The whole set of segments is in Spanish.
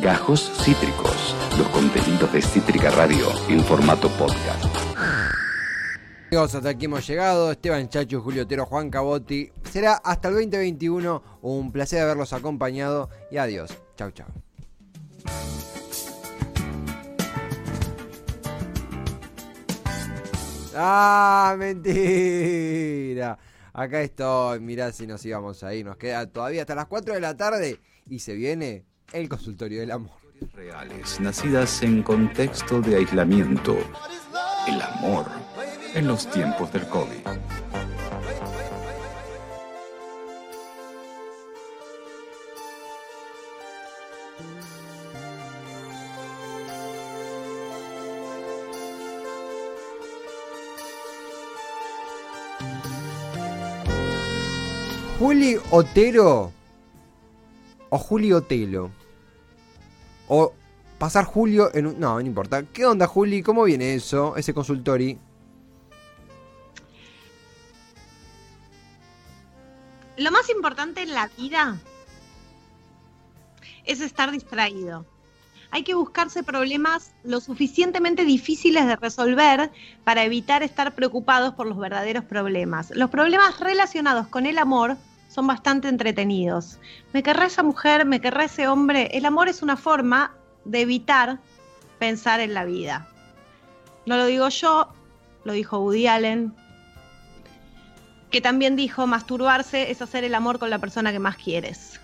Gajos Cítricos, los contenidos de Cítrica Radio en formato podcast. Amigos, hasta aquí hemos llegado. Esteban Chacho, Julio Otero, Juan Cabotti. Será hasta el 2021. Un placer haberlos acompañado y adiós. Chau, chau. Ah, mentira. Acá estoy. Mirá si nos íbamos ahí. Nos queda todavía hasta las 4 de la tarde y se viene el consultorio del amor. Reales, nacidas en contexto de aislamiento. El amor en los tiempos del COVID. Juli Otero o Juli Otelo. O pasar Julio en un... No, no importa. ¿Qué onda, Juli? ¿Cómo viene eso? Ese consultori. Lo más importante en la vida es estar distraído. Hay que buscarse problemas lo suficientemente difíciles de resolver para evitar estar preocupados por los verdaderos problemas. Los problemas relacionados con el amor son bastante entretenidos. ¿Me querrá esa mujer? ¿Me querrá ese hombre? El amor es una forma de evitar pensar en la vida. No lo digo yo, lo dijo Woody Allen, que también dijo, masturbarse es hacer el amor con la persona que más quieres.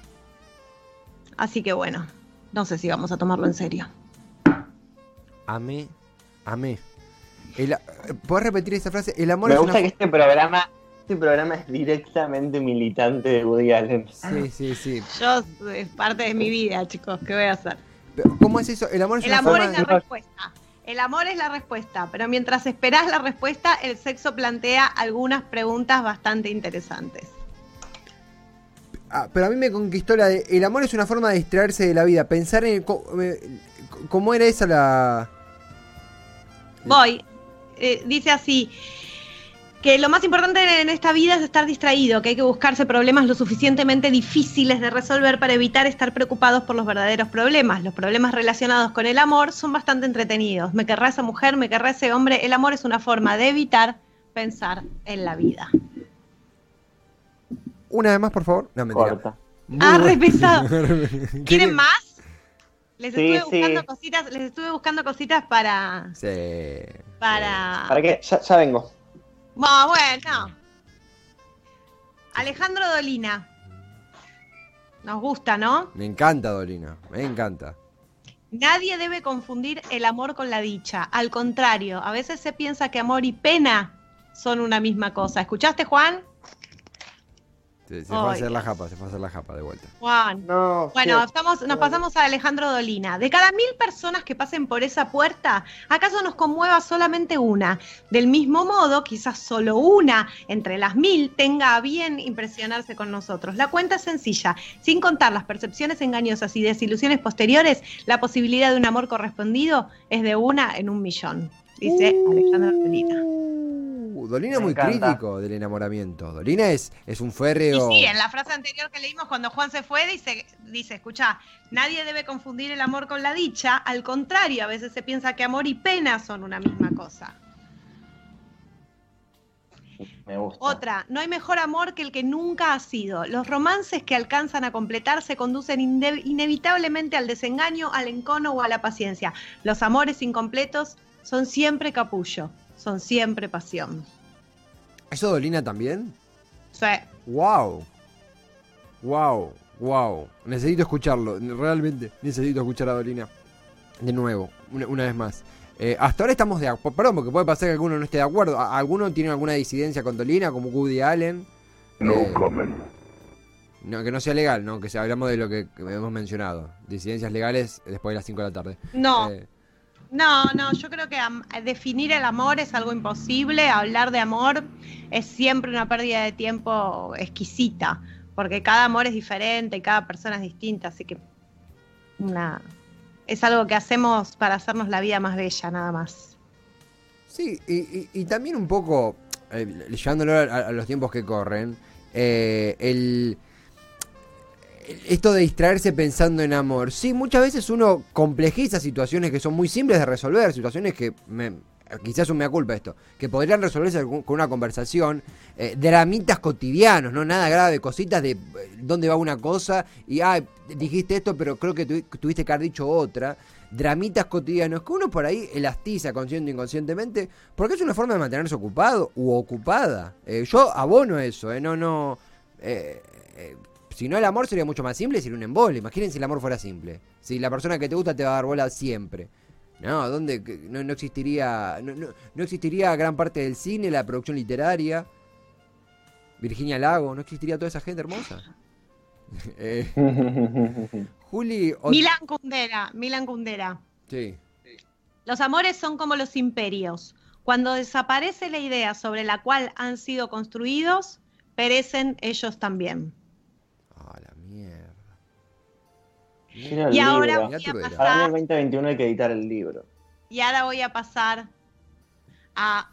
Así que bueno, no sé si vamos a tomarlo en serio. Amé, amé. El, ¿Puedes repetir esa frase? El amor Me es gusta una... que este programa, este programa es directamente militante de Woody Allen. Sí, sí, sí. Yo es parte de mi vida, chicos, ¿qué voy a hacer? Pero, ¿Cómo es eso? El amor es El una amor forma es la de- respuesta. El amor es la respuesta, pero mientras esperás la respuesta, el sexo plantea algunas preguntas bastante interesantes. Ah, pero a mí me conquistó la de... El amor es una forma de distraerse de la vida. Pensar en... me- ¿Cómo era esa la...? Voy, eh, dice así, que lo más importante en esta vida es estar distraído, que hay que buscarse problemas lo suficientemente difíciles de resolver para evitar estar preocupados por los verdaderos problemas. Los problemas relacionados con el amor son bastante entretenidos. Me querrá esa mujer, me querrá ese hombre. El amor es una forma de evitar pensar en la vida. Una vez más, por favor. No, mentira. Corta. Ah, bueno. re pesado. ¿Quieren ¿Quieren más? Les Sí, estuve buscando sí. cositas, les estuve buscando cositas para. Sí. para. ¿Para qué? Ya, ya vengo. Bueno, bueno. Alejandro Dolina. Nos gusta, ¿no? Me encanta, Dolina. Me encanta. Nadie debe confundir el amor con la dicha. Al contrario, a veces se piensa que amor y pena son una misma cosa. ¿Escuchaste, Juan? Se, se fue a hacer la japa, se fue a hacer la japa de vuelta. Juan. No. Bueno, sí. estamos, nos pasamos a Alejandro Dolina. De cada mil personas que pasen por esa puerta, ¿acaso nos conmueva solamente una? Del mismo modo, quizás solo una entre las mil tenga a bien impresionarse con nosotros. La cuenta es sencilla. Sin contar las percepciones engañosas y desilusiones posteriores, la posibilidad de un amor correspondido es de una en un millón. Dice Alejandro Dolina. Uh, Dolina es Me muy encanta. crítico del enamoramiento. Dolina es, es un Y férreo. sí, en la frase anterior que leímos cuando Juan se fue, dice, dice, escucha, nadie debe confundir el amor con la dicha, al contrario, a veces se piensa que amor y pena son una misma cosa. Me gusta. Otra, no hay mejor amor que el que nunca ha sido. Los romances que alcanzan a completarse conducen inde- inevitablemente al desengaño, al encono o a la paciencia. Los amores incompletos son siempre capullo, son siempre pasión. ¿Eso Dolina también? Sea, ¡Wow! ¡Wow! ¡Wow! Necesito escucharlo. Realmente necesito escuchar a Dolina. De nuevo, una, una vez más. Eh, hasta ahora estamos de acuerdo. Perdón, porque puede pasar que alguno no esté de acuerdo. ¿Alguno tiene alguna disidencia con Dolina, como Woody Allen? No Eh, comment. No, que no sea legal, ¿no? Que si hablamos de lo que, que hemos mencionado. Disidencias legales después de las 5 de la tarde. no, Eh, No, no, yo creo que definir el amor es algo imposible, hablar de amor es siempre una pérdida de tiempo exquisita, porque cada amor es diferente, cada persona es distinta, así que es algo que hacemos para hacernos la vida más bella, nada más. Sí, y, y- y también un poco, eh, llevándolo a, a los tiempos que corren, eh, el, esto de distraerse pensando en amor. Sí, muchas veces uno complejiza situaciones que son muy simples de resolver, situaciones que me, quizás un mea culpa esto, que podrían resolverse con una conversación, eh, dramitas cotidianos, no nada grave, cositas de eh, dónde va una cosa y ah, dijiste esto, pero creo que tuvi- tuviste que haber dicho otra. Dramitas cotidianos que uno por ahí elastiza consciente o inconscientemente, porque es una forma de mantenerse ocupado u ocupada. Eh, yo abono eso, no, no. Si no el amor sería mucho más simple, sería un embole. Imaginen si el amor fuera simple. Si la persona que te gusta te va a dar bola siempre. No, ¿dónde? No, no existiría. No, no- no existiría gran parte del cine, la producción literaria. Virginia Lago, no existiría toda esa gente hermosa. Eh, Juli. o- Milan Kundera, Milan Kundera. Sí. Los amores son como los imperios. Cuando desaparece la idea sobre la cual han sido construidos, perecen ellos también. Y ahora voy a pasar, el 2021 hay que editar el libro. y ahora voy a pasar a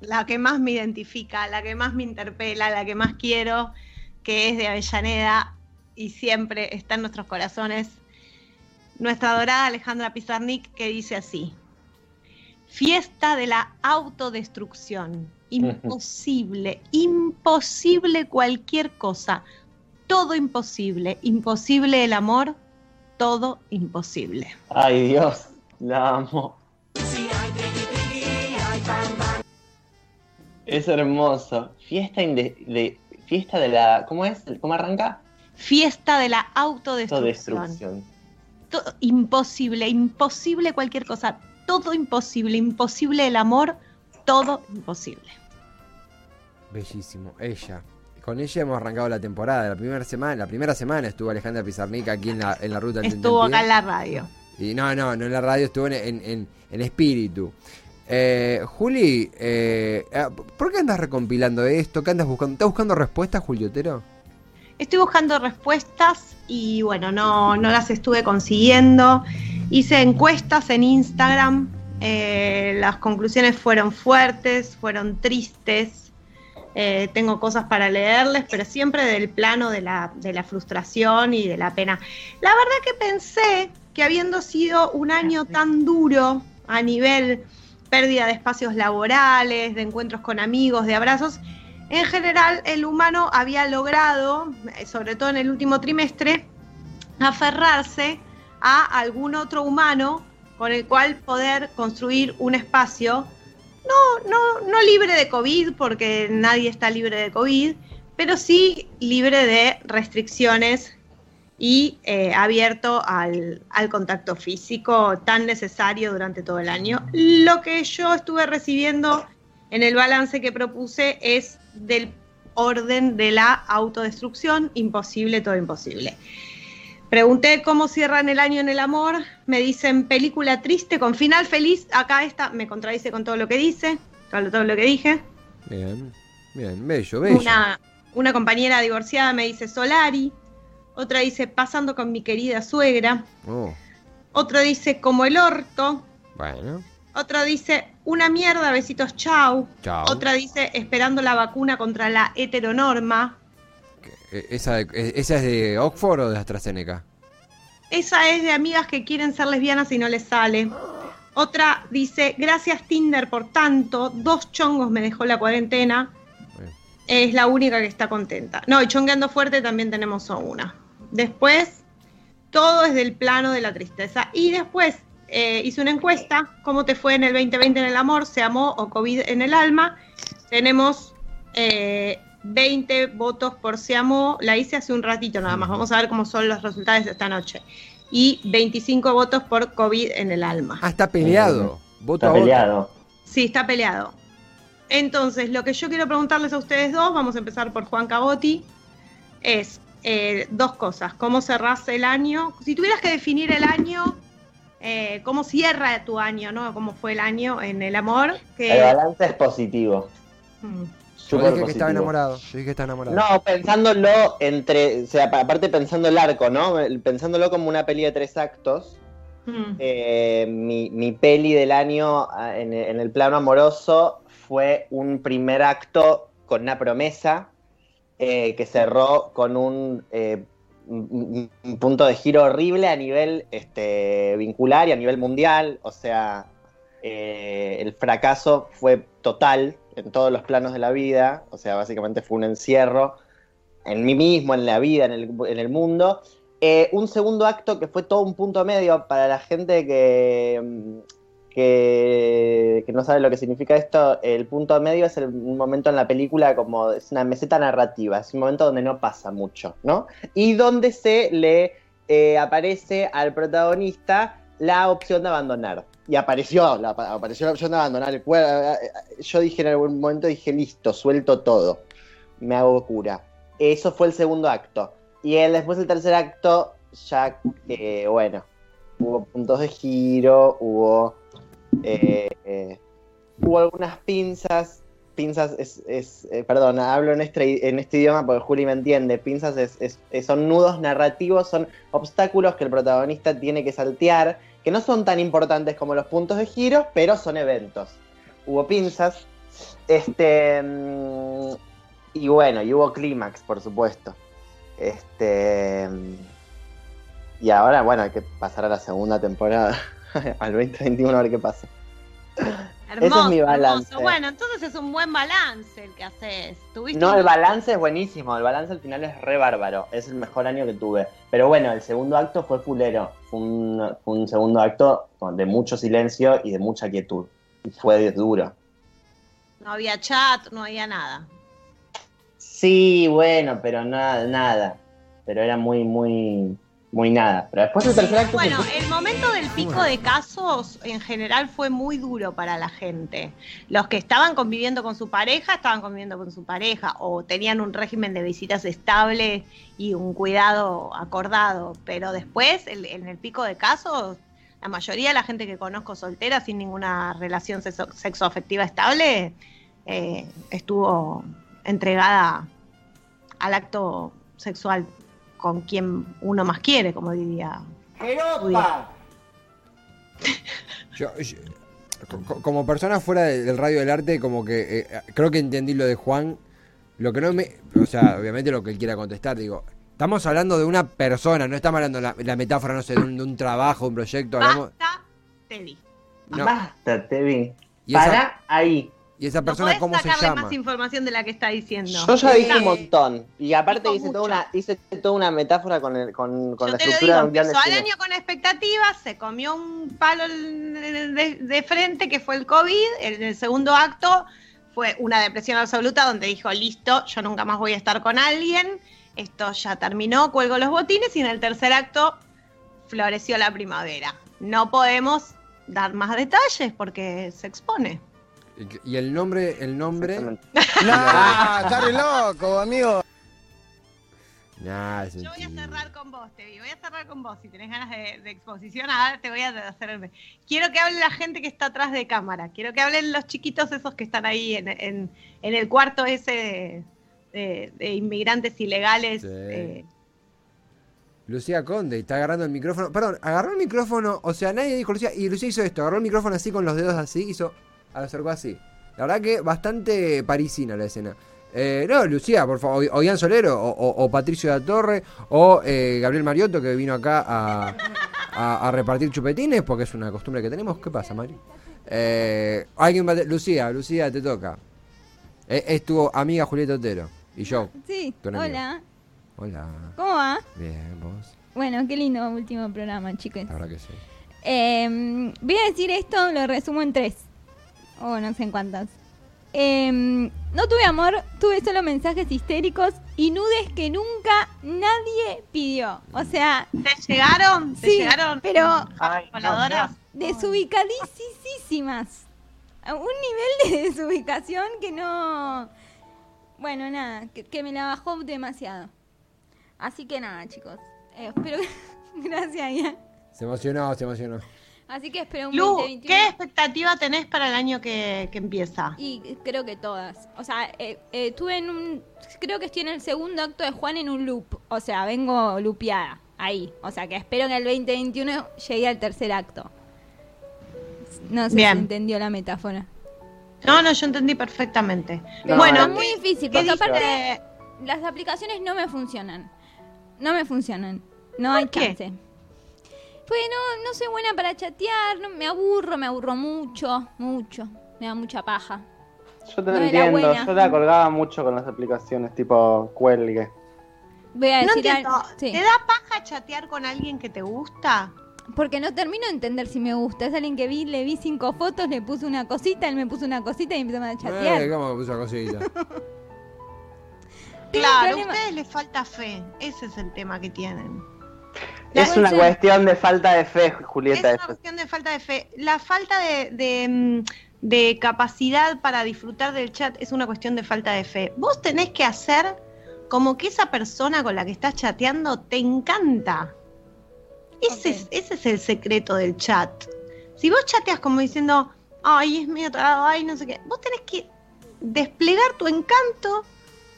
la que más me identifica, la que más me interpela, la que más quiero, que es de Avellaneda y siempre está en nuestros corazones. Nuestra adorada Alejandra Pizarnik que dice así. Fiesta de la autodestrucción. Imposible, imposible cualquier cosa. Todo imposible. Imposible el amor, todo imposible. Ay, Dios, la amo. Es hermoso. Fiesta de, fiesta de la. ¿Cómo es? ¿Cómo arranca? Fiesta de la autodestrucción. destrucción. Todo- imposible, imposible cualquier cosa. Todo imposible, imposible el amor, todo imposible. Bellísimo. Ella. Con ella hemos arrancado la temporada. La primera semana, la primera semana estuvo Alejandra Pizarnik aquí en la, en la ruta Estuvo acá en la radio. Y no, no, no en la radio, estuvo en, en, en- en espíritu. Eh, Juli, eh, eh, ¿por qué andas recompilando esto? ¿Qué andas buscando? ¿Estás buscando respuestas, Juliotero? Estoy buscando respuestas y bueno, no, no las estuve consiguiendo. Hice encuestas en Instagram. eh, las conclusiones fueron fuertes, fueron tristes. Eh, tengo cosas para leerles, pero siempre del plano de la, de la frustración y de la pena. La verdad que pensé que habiendo sido un año tan duro a nivel pérdida de espacios laborales, de encuentros con amigos, de abrazos, en general el humano había logrado, eh, sobre todo en el último trimestre, aferrarse a algún otro humano con el cual poder construir un espacio, no, no, no libre de COVID, porque nadie está libre de COVID, pero sí libre de restricciones y eh, abierto al, al contacto físico tan necesario durante todo el año. Lo que yo estuve recibiendo en el balance que propuse es del orden de la autodestrucción, imposible, todo imposible. Pregunté cómo cierran el año en el amor, me dicen película triste con final feliz, acá esta me contradice con todo lo que dice, con todo lo que dije. Bien, bien, bello, bello. Una, una compañera divorciada me dice Solari, otra dice pasando con mi querida suegra, Oh, otro dice como el orto, bueno, otro dice una mierda, besitos chau, chao. otra dice esperando la vacuna contra la heteronorma, ¿Esa, eh, ¿Esa es de Oxford o de AstraZeneca? Esa es de amigas que quieren ser lesbianas y no les sale. Otra dice, gracias Tinder por tanto, dos chongos me dejó la cuarentena, es la única que está contenta. No, y chongueando fuerte también tenemos a una. Después, todo es del plano de la tristeza. Y después eh, hice una encuesta, ¿cómo te fue en el 2020 en el amor? ¿Se amó o COVID en el alma? Tenemos eh, 20 votos por se amó, la hice hace un ratito nada más, vamos a ver cómo son los resultados de esta noche. Y 25 votos por COVID en el alma. Ah, está peleado. Voto Está a voto. peleado. Sí, está peleado. Entonces, lo que yo quiero preguntarles a ustedes dos, vamos a empezar por Juan Cabotti, es eh, dos cosas. ¿Cómo cerrás el año? Si tuvieras que definir el año, eh, ¿cómo cierra tu año, no? ¿Cómo fue el año en el amor? Que- El balance es positivo. Mm. Yo dije que estaba enamorado. Yo dije que estaba enamorado. No, pensándolo entre, o sea, pa- aparte pensando el arco, ¿no? Pensándolo como una peli de tres actos, Mm. eh, mi, mi peli del año ah, en, en el plano amoroso fue un primer acto con una promesa eh, que cerró con un, eh, un- un punto de giro horrible a nivel este, vincular y a nivel mundial. O sea, eh, el fracaso fue total en todos los planos de la vida. O sea, básicamente fue un encierro en mí mismo, en la vida, en el, en el mundo. Eh, un segundo acto que fue todo un punto medio para la gente que, mm, que, que no sabe lo que significa esto. El punto medio es el- un momento en la película como es una meseta narrativa, es un momento donde no pasa mucho, ¿no? Y donde se le eh, aparece al protagonista la opción de abandonar. Y apareció la, apareció la opción de abandonar el cuerpo. Yo dije en algún momento, dije, listo, suelto todo. Me hago cura. Eso fue el segundo acto. Y después el tercer acto, ya, eh, bueno, hubo puntos de giro, hubo, eh, hubo algunas pinzas. Pinzas es, es eh, perdón, hablo en este, en este idioma porque Juli me entiende. Pinzas es- es- son nudos narrativos, son obstáculos que el protagonista tiene que saltear, que no son tan importantes como los puntos de giro, pero son eventos. Hubo pinzas, este, mm, y bueno, y hubo clímax, por supuesto. Este. Y ahora, bueno, hay que pasar a la segunda temporada, al 2021, a ver qué pasa. Hermoso, mi balance. hermoso. Bueno, entonces es un buen balance el que haces. ¿Tuviste No, un- el balance es buenísimo, el balance al final es re bárbaro, es el mejor año que tuve. Pero bueno, el segundo acto fue fulero, fue un, fue un segundo acto de mucho silencio y de mucha quietud. Y fue duro. No había chat, no había nada. Sí, bueno, pero nada, nada. Pero era muy, muy, muy nada. Pero después el tercer acto Bueno, el momento del pico de casos en general fue muy duro para la gente. Los que estaban conviviendo con su pareja, estaban conviviendo con su pareja o tenían un régimen de visitas estable y un cuidado acordado. Pero después, el- en el pico de casos, la mayoría de la gente que conozco soltera sin ninguna relación sexo- sexoafectiva estable eh, estuvo entregada al acto sexual con quien uno más quiere, como diría Yo, yo- co- co- como persona fuera de- del radio del arte, como que eh, creo que entendí lo de Juan. Lo que no me. O sea, obviamente lo que él quiera contestar, digo. Estamos hablando de una persona, no estamos hablando de la, la metáfora, no sé, de un, de un trabajo, un proyecto. Hablamos, Basta, Teddy. no. Basta, Tevi. Esa- Para ahí. ¿Y esa No persona podés cómo se sacarle llama? más información de la que está diciendo. Yo ya dije un montón. Y aparte hice toda, una, hice toda una metáfora con, el, con, con Yo la te lo estructura digo, mundial de empezó el cine. año con expectativas, se comió un palo de, de- de frente que fue el COVID, en el segundo acto fue una depresión absoluta donde dijo, listo, yo nunca más voy a estar con alguien, esto ya terminó, cuelgo los botines y en el tercer acto floreció la primavera. No podemos dar más detalles porque se expone. Y el nombre, el nombre. No, está re loco, amigo. Nah, es Yo voy a cerrar con vos, Tevi. Voy a cerrar con vos. Si tenés ganas de, de exposición, ahora te voy a hacer. Quiero que hable la gente que está atrás de cámara. Quiero que hablen los chiquitos esos que están ahí en, en- en el cuarto ese de, de- de inmigrantes ilegales. Sí. eh, Lucía Conde está agarrando el micrófono. Perdón, agarró el micrófono. O sea, nadie dijo Lucía. Y Lucía hizo esto: agarró el micrófono así con los dedos así. Hizo. Acercó así. La verdad que bastante parisina la escena. Eh, no, Lucía, por favor. O Ian Solero, o, o- o Patricio de la Torre, o eh, Gabriel Mariotto, que vino acá a, a- a repartir chupetines, porque es una costumbre que tenemos. ¿Qué pasa, Mari? Eh, alguien Lucía, Lucía, te toca. Eh, es tu amiga Julieta Otero. Y yo. Sí, hola. Hola. ¿Cómo va? Bien, vos. Bueno, qué lindo último programa, chicos. La verdad que sí. Eh, voy a decir esto, lo resumo en tres. O no sé en cuántas. Eh, no tuve amor, tuve solo mensajes histéricos y nudes que nunca nadie pidió. O sea, ¿Te llegaron? ¿Te Sí, llegaron? pero- Ay, no, voladoras? desubicadísimas. A un nivel de desubicación que no... Bueno, nada, que, que me la bajó demasiado. Así que nada, chicos. Eh, espero que... Gracias, Ian. Se emocionó, se emocionó. Así que espero un Lu, 2021. ¿qué expectativa tenés para el año que, que empieza? Y creo que todas. O sea, eh, eh, estuve en un. Creo que estoy en el segundo acto de Juan en un loop. O sea, vengo lupeada ahí. O sea, que espero que el 2021 llegue al tercer acto. No sé Bien. si entendió la metáfora. No, no, yo entendí perfectamente. No, bueno, es muy difícil, ¿qué porque aparte. dijiste? las aplicaciones no me funcionan. No me funcionan. No hay qué? chance. Pues no, no soy buena para chatear, no, me aburro, me aburro mucho, mucho. Me da mucha paja. Yo te No era entiendo, yo la colgaba mucho con las aplicaciones tipo cuelgue. Voy a No decir entiendo. al- sí. ¿Te da paja chatear con alguien que te gusta? Porque no termino de entender si me gusta. Es alguien que vi, le vi cinco fotos, le puse una cosita, él me puso una cosita y empezamos a chatear. Eh, ¿Cómo puso cosita? Claro, a ustedes les falta fe. Ese es el tema que tienen. La Es una cuestión de falta de fe, Es Julieta. una eso. cuestión de falta de fe. La falta de, de, mm, de capacidad para disfrutar del chat es una cuestión de falta de fe. Vos tenés que hacer como que esa persona con la que estás chateando te encanta. Ese, es, ese es el secreto del chat. Si vos chateas como diciendo, ay, es medio tarado, ay, no sé qué, vos tenés que desplegar tu encanto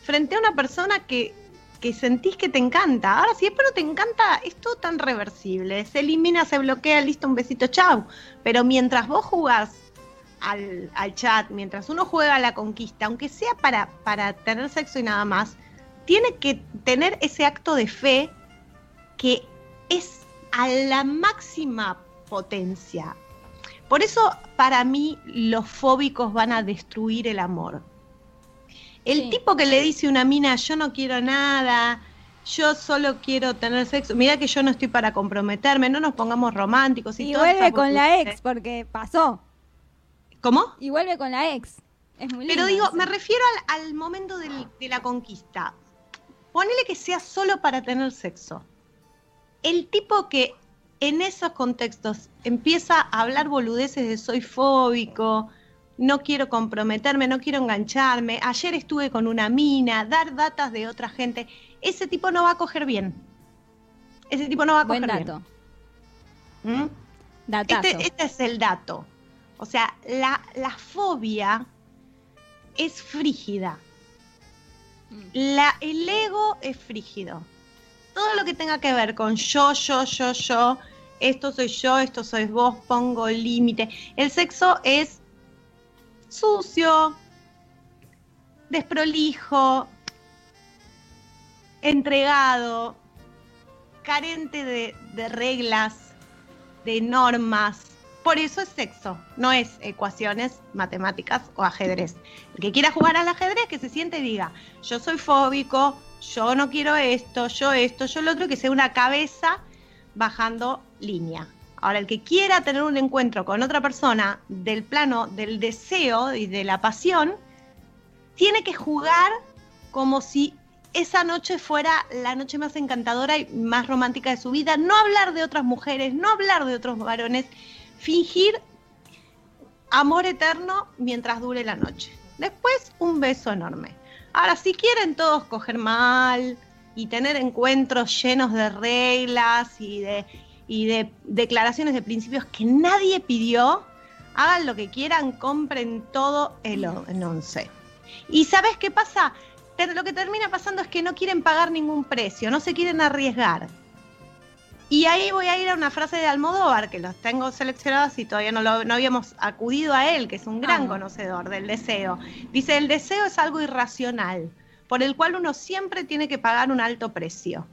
frente a una persona que, que sentís que te encanta. Ahora, si después no te encanta, es todo tan reversible. Se elimina, se bloquea, listo, un besito, chau. Pero mientras vos jugás al, al chat, mientras uno juega a la conquista, aunque sea para, para tener sexo y nada más, tiene que tener ese acto de fe que es a la máxima potencia. Por eso, para mí, los fóbicos van a destruir el amor. El Sí. tipo que le dice a una mina, yo no quiero nada, yo solo quiero tener sexo, mira que yo no estoy para comprometerme, no nos pongamos románticos y, Y vuelve con la boludeces". ex, porque pasó. ¿Cómo? Y vuelve con la ex. Es muy Pero digo, eso. me refiero al, al momento del- de la conquista. Ponele que sea solo para tener sexo. El tipo que en esos contextos empieza a hablar boludeces de soy fóbico, no quiero comprometerme, no quiero engancharme, ayer estuve con una mina, dar datas de otra gente, ese tipo no va a coger bien. Ese tipo no va a coger Buen bien. dato. ¿Mm? Este, este es el dato. O sea, la, la fobia es frígida. Mm. La, el ego es frígido. Todo lo que tenga que ver con yo, yo, yo, yo, esto soy yo, esto sois vos, pongo límite. El sexo es sucio, desprolijo, entregado, carente de, reglas, de normas. Por eso es sexo, no es ecuaciones, matemáticas o ajedrez. El que quiera jugar al ajedrez, que se siente y diga, yo soy fóbico, yo no quiero esto, yo esto, yo lo otro, que sea una cabeza bajando línea. Ahora, el que quiera tener un encuentro con otra persona del plano del deseo y de la pasión, tiene que jugar como si esa noche fuera la noche más encantadora y más romántica de su vida. No hablar de otras mujeres, no hablar de otros varones, fingir amor eterno mientras dure la noche. Después, un beso enorme. Ahora, si quieren todos coger mal y tener encuentros llenos de reglas y de, y de declaraciones de principios que nadie pidió, hagan lo que quieran, compren todo el, o- el once. ¿Y sabes qué pasa? Lo que termina pasando es que no quieren pagar ningún precio, no se quieren arriesgar. Y ahí voy a ir a una frase de Almodóvar, que los tengo seleccionados y todavía no, lo- no habíamos acudido a él, que es un gran Amo. conocedor del deseo. Dice, el deseo es algo irracional, por el cual uno siempre tiene que pagar un alto precio.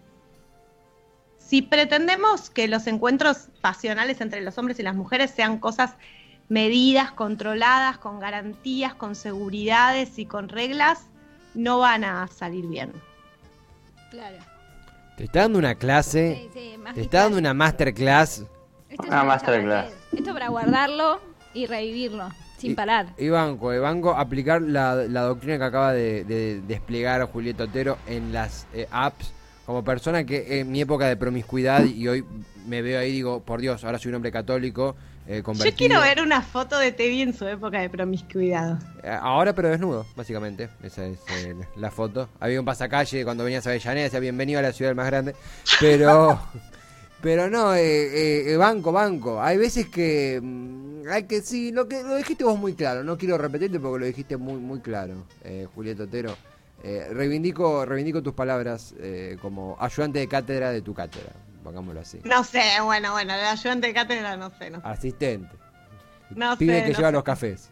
Si pretendemos que los encuentros pasionales entre los hombres y las mujeres sean cosas medidas, controladas, con garantías, con seguridades y con reglas, no van a salir bien. Claro. Te está dando una clase, Sí, sí, más te está dando una masterclass. Esto es Una masterclass. Esto para guardarlo y revivirlo, sin Y- parar. Y banco, y banco aplicar la, la doctrina que acaba de, de desplegar Julieta Otero en las eh, apps. Como persona que en mi época de promiscuidad y hoy me veo ahí digo, por Dios, ahora soy un hombre católico, eh, Yo quiero ver una foto de Tevi en su época de promiscuidad. Eh, Ahora pero desnudo, básicamente. Esa es eh, la foto. Había un pasacalle cuando venías a Avellaneda, decía bienvenido a la ciudad más grande. Pero pero no, eh, eh, banco, banco. Hay veces que mm, hay que sí, lo que lo dijiste vos muy claro. No quiero repetirte porque lo dijiste muy muy claro, eh, Julieta Otero. Eh, reivindico, reivindico tus palabras eh, como ayudante de cátedra de tu cátedra, pongámoslo así. No sé, bueno, bueno, el ayudante de cátedra no sé, no sé. Asistente. No Pibe sé, que no lleva sé. los cafés.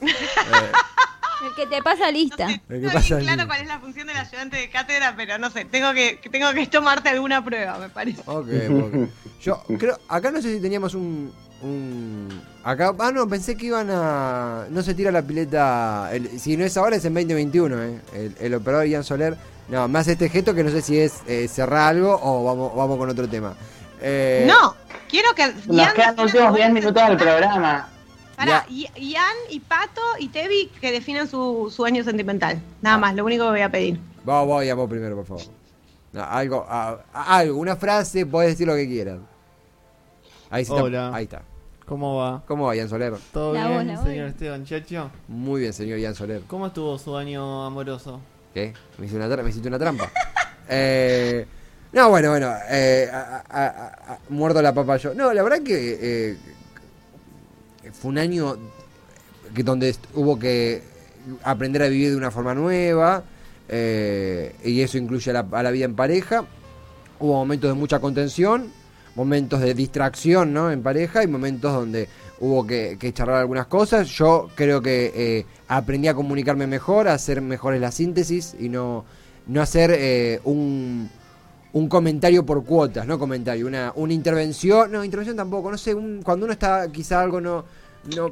Eh, El que te pasa lista. No sé, El que pasa bien claro cuál es la función del ayudante de cátedra, pero no sé, tengo que, tengo que tomarte alguna prueba, me parece. Ok, ok. Yo creo, acá no sé si teníamos un, un... Acá, ah, no, pensé que iban a... No se tira la pileta... el- si no es ahora, es en 2021, ¿eh? El, el operador Ian Soler... No, más este gesto que no sé si es eh, cerrar algo o vamos, vamos con otro tema. Eh, No, quiero que. Nos quedan los últimos su 10 buen minutos del programa. Pará, I- Ian y Pato y Tevi que definan su, su año sentimental. Nada más, lo único que voy a pedir. Vamos, vamos, Ian, vos primero, por favor. No, algo, a- a- algo, una frase, podés decir lo que quieras. Ahí sí está- Hola. Ahí está. ¿Cómo va? ¿Cómo va, Ian Soler? ¿Todo La bien, voz, la voz. señor Esteban Chacho? Muy bien, señor Ian Soler. ¿Cómo estuvo su año amoroso? ¿Qué? ¿Me hiciste una, tra- me una trampa? eh, no, bueno, bueno. Eh, a- a- a- a- muerdo la papa yo. No, la verdad que eh, fue un año que donde hubo que aprender a vivir de una forma nueva. eh, y eso incluye a la, a la vida en pareja. Hubo momentos de mucha contención, momentos de distracción ¿no? en pareja y momentos donde hubo que, que charlar algunas cosas. Yo creo que eh, aprendí a comunicarme mejor, a hacer mejores la síntesis y no, no hacer eh, un, un comentario por cuotas, no comentario, una, una intervención, no, intervención tampoco, no sé, un- cuando uno está quizá algo no, no,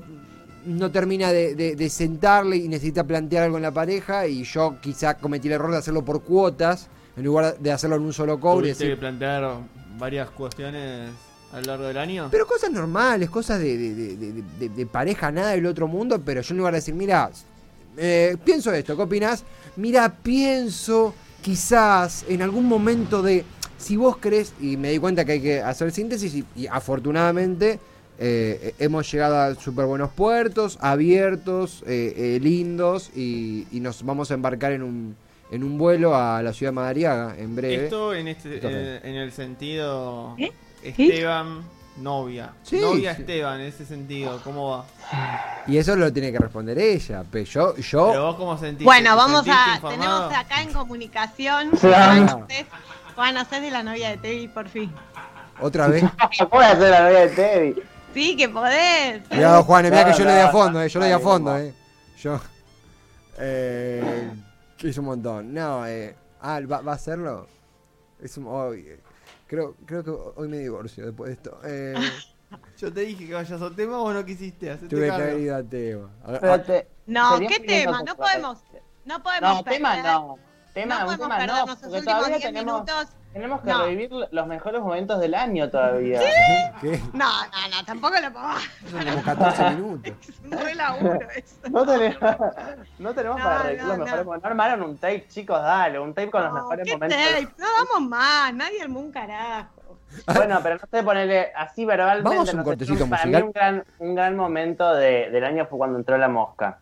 no termina de, de- de sentarle y necesita plantear algo en la pareja y yo quizá cometí el error de hacerlo por cuotas en lugar de hacerlo en un solo cobre. ¿Tuviste que plantear varias cuestiones a lo largo del año? Pero cosas normales, cosas de, de- pareja, nada del otro mundo, pero yo en lugar de decir, mira, eh, pienso esto, ¿qué opinás? Mira, pienso quizás en algún momento de, si vos crees, y me di cuenta que hay que hacer síntesis y, y afortunadamente eh, hemos llegado a súper buenos puertos, abiertos, eh, eh, lindos, y, y nos vamos a embarcar en un, en un vuelo a la ciudad de Madariaga en breve. Esto en este eh, en el sentido ¿Eh? Esteban novia. Sí, novia sí. Esteban en ese sentido, ¿cómo va? Y eso lo tiene que responder ella, pero yo... yo Pero vos cómo sentiste? Bueno, ¿Te vamos sentiste a. informado? Tenemos acá en comunicación. Sí. Juan José- de la novia de Tevi, por fin. otra vez... ¿Cómo voy a hacer la novia de Teddy? Sí, que podés. Cuidado, Juan, mira que No, yo le doy a fondo, eh, yo le doy a fondo, eh. Yo. Eh. Que hizo un montón. No, eh. Ah, ¿va, va a hacerlo? Es un. hoy, eh, creo, creo que hoy me divorcio después de esto. Eh, Yo te dije que vayas al tema o no quisiste, hacete tuve que haber ido a Teo. A- a- te- No, ¿qué tema? No podemos. No podemos. No, tema no. Tema, no un podemos tema no, porque todavía 10 tenemos, minutos. tenemos que No. revivir los mejores momentos del año todavía. ¿Qué? No, no, no, tampoco lo podemos. Como 14 minutos. Es un re laburo eso. No tenemos, no tenemos No, para revivir no, los mejores momentos. No armaron un tape, chicos, dale, un tape con los No, mejores ¿qué momentos. tape? No damos más, nadie armó un carajo. Bueno, pero no sé ponerle así verbalmente. Vamos a un no sé, cortecito para musical. mí un gran, un gran momento de- del año fue cuando entró la mosca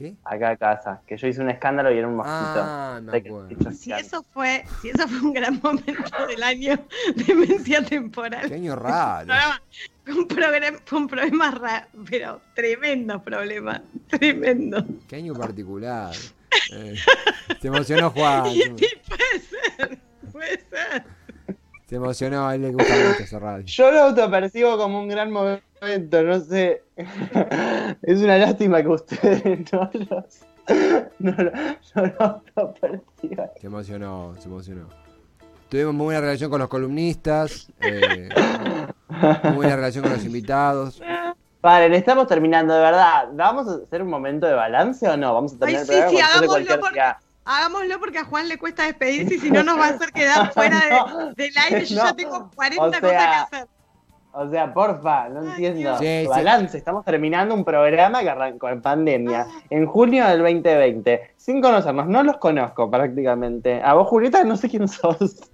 ¿Qué? acá a casa. Que yo hice un escándalo y era un mosquito. Ah, me acuerdo. Si eso fue, si eso fue un gran momento del año, demencia temporal. Qué año raro. programa- un programa, un problema raro, pero tremendo problema, tremendo. Qué año particular. Eh, se emocionó Juan. Y, y puede ser, puede ser. se emocionó, a él le gusta mucho radio. Yo lo autopercibo como un gran momento, no sé. es una lástima que ustedes no los. No, no autoperciban. Se emocionó, se emocionó. Tuvimos muy buena relación con los columnistas, eh, muy buena relación con los invitados. Vale, estamos terminando, de verdad. ¿Vamos a hacer un momento de balance o no? Vamos a terminar sí, el programa sí, sé hagámoslo porque-. Hagámoslo porque a Juan le cuesta despedirse y si no nos va a hacer quedar fuera de- No, del aire. Yo no. ya tengo 40 O sea, cosas que hacer. O sea, porfa, no entiendo. Sí. Balance, estamos terminando un programa que arrancó en pandemia, en junio del 2020, sin conocernos. No los conozco prácticamente. A vos, Julieta, no sé quién sos.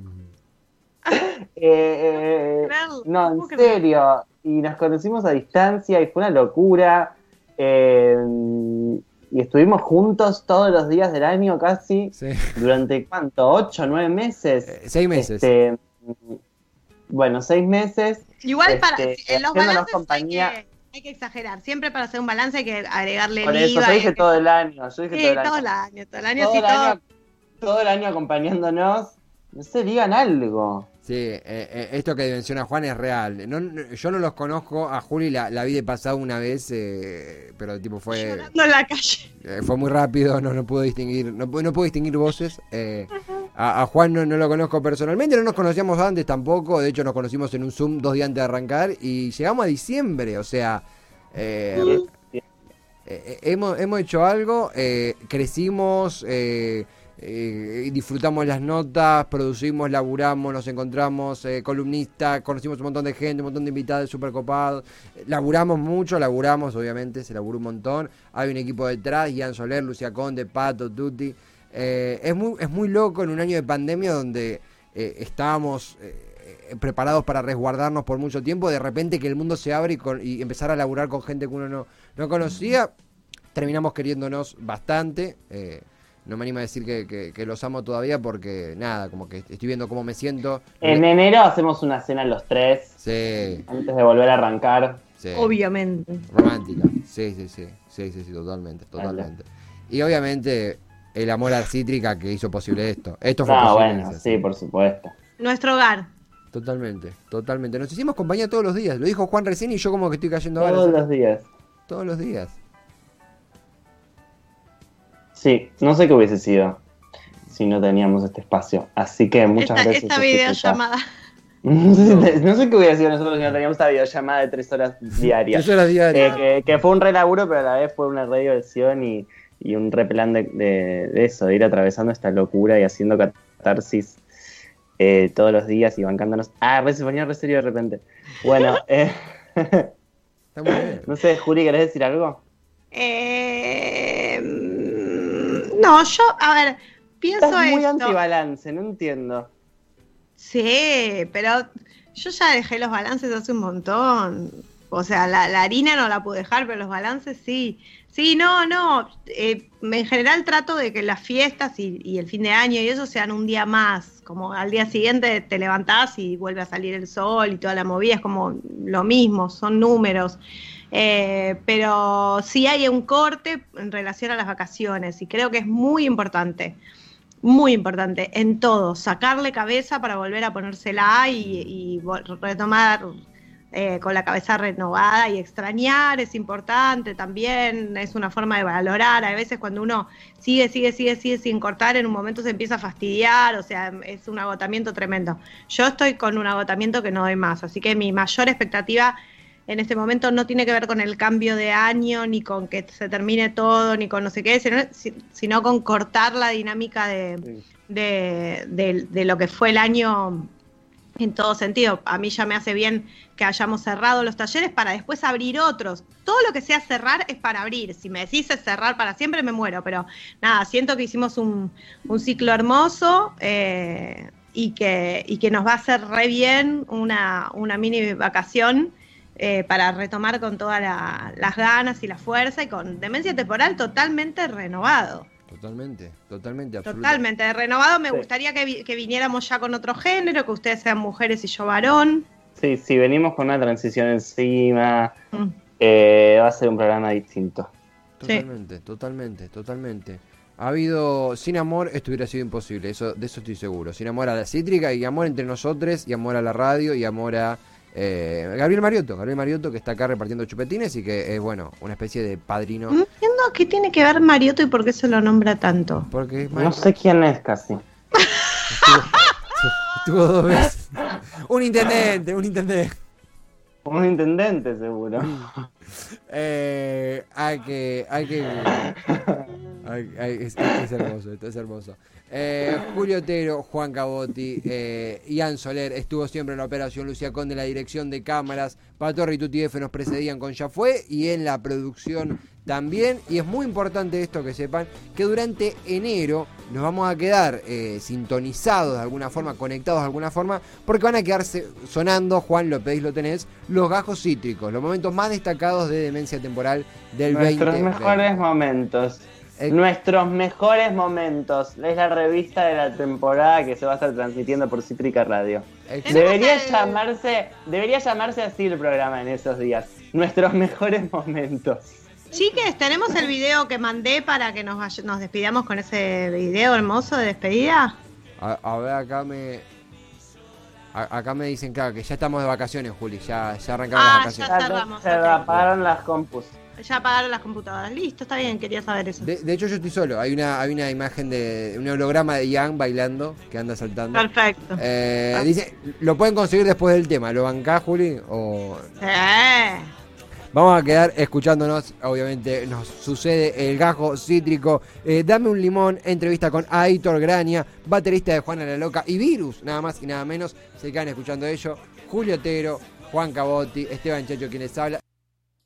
Eh, eh, no, en serio. Y nos conocimos a distancia y fue una locura. Eh, y estuvimos juntos todos los días del año casi. Sí. ¿Durante cuánto? ¿Ocho, nueve meses? Eh, seis meses. Este, bueno, seis meses. Igual para Este, en los balances compañía. hay, que, hay que exagerar. Siempre para hacer un balance hay que agregarle Por el eso, IVA. yo dije que- todo el año. Yo dije Sí, todo el año. todo el año, todo el año todo, sí, el todo. año todo el año acompañándonos. No sé, digan algo. Sí, eh, eh, esto que menciona Juan es real. No, no- yo no los conozco, a Juli la, la vi de pasado una vez, eh, pero tipo fue Llorando en la calle. eh, fue muy rápido, no, no puedo distinguir, no, no puedo distinguir voces. A, a Juan no, no lo conozco personalmente, no nos conocíamos antes tampoco, de hecho nos conocimos en un Zoom dos días antes de arrancar y llegamos a diciembre, o sea, eh, eh, eh, hemos, hemos hecho algo, eh, crecimos, eh, disfrutamos las notas, producimos, laburamos, nos encontramos, columnistas, conocimos un montón de gente, un montón de invitados súper copados, laburamos mucho, laburamos, obviamente, se laburó un montón, hay un equipo detrás, Ian Soler, Lucia Conde, Pato, Tutti, Eh, es, muy, es muy loco en un año de pandemia donde eh, estábamos... eh, preparados para resguardarnos por mucho tiempo, de repente que el mundo se abre y, con- y empezar a laburar con gente que uno no, no conocía, terminamos queriéndonos bastante. eh, no me animo a decir que, que- que los amo todavía porque nada, como que estoy viendo cómo me siento. En enero hacemos una cena los tres, Sí, antes de volver a arrancar. sí. Obviamente. Romántica. Sí, sí, sí. Sí, sí, sí, totalmente, totalmente. Y obviamente el amor a Cítrica que hizo posible esto. Esto fue Ah, posible. bueno, sí, por supuesto. Nuestro hogar. Totalmente, totalmente. Nos hicimos compañía todos los días. Lo dijo Juan recién y yo como que estoy cayendo ahora. Todos los días. Todos los días. Sí, no sé qué hubiese sido si no teníamos este espacio. Así que muchas Esta, gracias. esta videollamada. No sé, no sé qué hubiera sido nosotros si no teníamos esta videollamada de tres horas diarias. Tres horas diarias. Eh, que, que fue un re laburo, pero a la vez fue una re diversión y, y un re plan de, de- de eso, de ir atravesando esta locura y haciendo catarsis eh, todos los días y bancándonos. Ah, se ponía re serio de repente. Bueno, eh, Está muy bien. no sé, Juli, ¿querés decir algo? Eh, mm, no, yo, a ver, pienso Estás muy esto. antibalance, no entiendo. Sí, pero yo ya dejé los balances hace un montón. O sea, la, harina no la pude dejar, pero los balances sí. Sí, no, no. eh, en general trato de que las fiestas y, el fin de año y eso sean un día más. Como al día siguiente te levantás y vuelve a salir el sol y toda la movida. Es como lo mismo, son números. Eh, pero sí hay un corte en relación a las vacaciones y creo que es muy importante muy importante en todo, sacarle cabeza para volver a ponérsela y, y retomar eh, con la cabeza renovada y extrañar es importante también, es una forma de valorar, a veces cuando uno sigue, sigue, sigue, sigue sin cortar, en un momento se empieza a fastidiar, o sea, es un agotamiento tremendo. Yo estoy con un agotamiento que no doy más, así que mi mayor expectativa en este momento no tiene que ver con el cambio de año, ni con que se termine todo, ni con no sé qué, sino, si- sino con cortar la dinámica de, de, de- de lo que fue el año en todo sentido. A mí ya me hace bien que hayamos cerrado los talleres para después abrir otros. Todo lo que sea cerrar es para abrir. Si me decís cerrar para siempre, me muero. Pero nada, siento que hicimos un, ciclo hermoso eh, y, que, y que nos va a hacer re bien una, mini vacación eh, para retomar con todas la- las ganas y la fuerza y con demencia temporal totalmente renovado. Totalmente, totalmente, absolutamente. Totalmente renovado. Me Sí. gustaría que, vi- que viniéramos ya con otro género, que ustedes sean mujeres y yo varón. Sí, sí, venimos con una transición encima. Mm. eh, va a ser un programa distinto. Totalmente, totalmente, totalmente. Ha habido, sin amor esto hubiera sido imposible, eso, de eso estoy seguro. Sin amor a la cítrica y amor entre nosotros y amor a la radio y amor a eh, Gabriel Mariotto, Gabriel Mariotto que está acá repartiendo chupetines y que es, bueno, una especie de padrino. No entiendo qué tiene que ver Mariotto y por qué se lo nombra tanto. Porque No sé quién es casi. estuvo dos veces. un intendente, un intendente. Un intendente, seguro. Eh, hay que. Hay que. Hay- es, es hermoso, esto es hermoso. Eh, Julio Otero, Juan Cabotti, eh, Ian Soler estuvo siempre en la operación, Lucía Conde en la dirección de cámaras, Patorri y Tuti F nos precedían con Ya Fue y en la producción también. Y es muy importante esto que sepan que durante enero nos vamos a quedar eh, sintonizados de alguna forma, conectados de alguna forma, porque van a quedarse sonando, Juan, lo pedís, lo tenés, los gajos cítricos, los momentos más destacados de demencia temporal del Nuestros 20. mejores momentos. Eh, Nuestros mejores momentos. Es la revista de la temporada que se va a estar transmitiendo por Cítrica Radio. Debería llamarse, debería llamarse así el programa en esos días. Nuestros mejores momentos. Chiques, tenemos el video que mandé para que nos, nos despidamos con ese video hermoso de despedida. A, a ver, acá me. A- acá me dicen, claro, que ya estamos de vacaciones, Juli. Ya, ya arrancaron Ah, las ya vacaciones. cerramos, Se ok. apagaron las compus. Ya apagaron las computadoras. Listo, está bien, quería saber eso. De, de hecho, yo estoy solo. Hay una, hay una imagen de un holograma de Ian bailando que anda saltando. Perfecto. Eh, dice, lo pueden conseguir después del tema. ¿Lo bancás, Juli? O... Eh. Vamos a quedar escuchándonos. Obviamente nos sucede el gajo cítrico. Eh, Dame un limón. Entrevista con Aitor Graña, baterista de Juana la Loca y Virus. Nada más y nada menos. Se quedan escuchando ello. Julio Otero, Juan Cabotti, Esteban Checho quienes habla.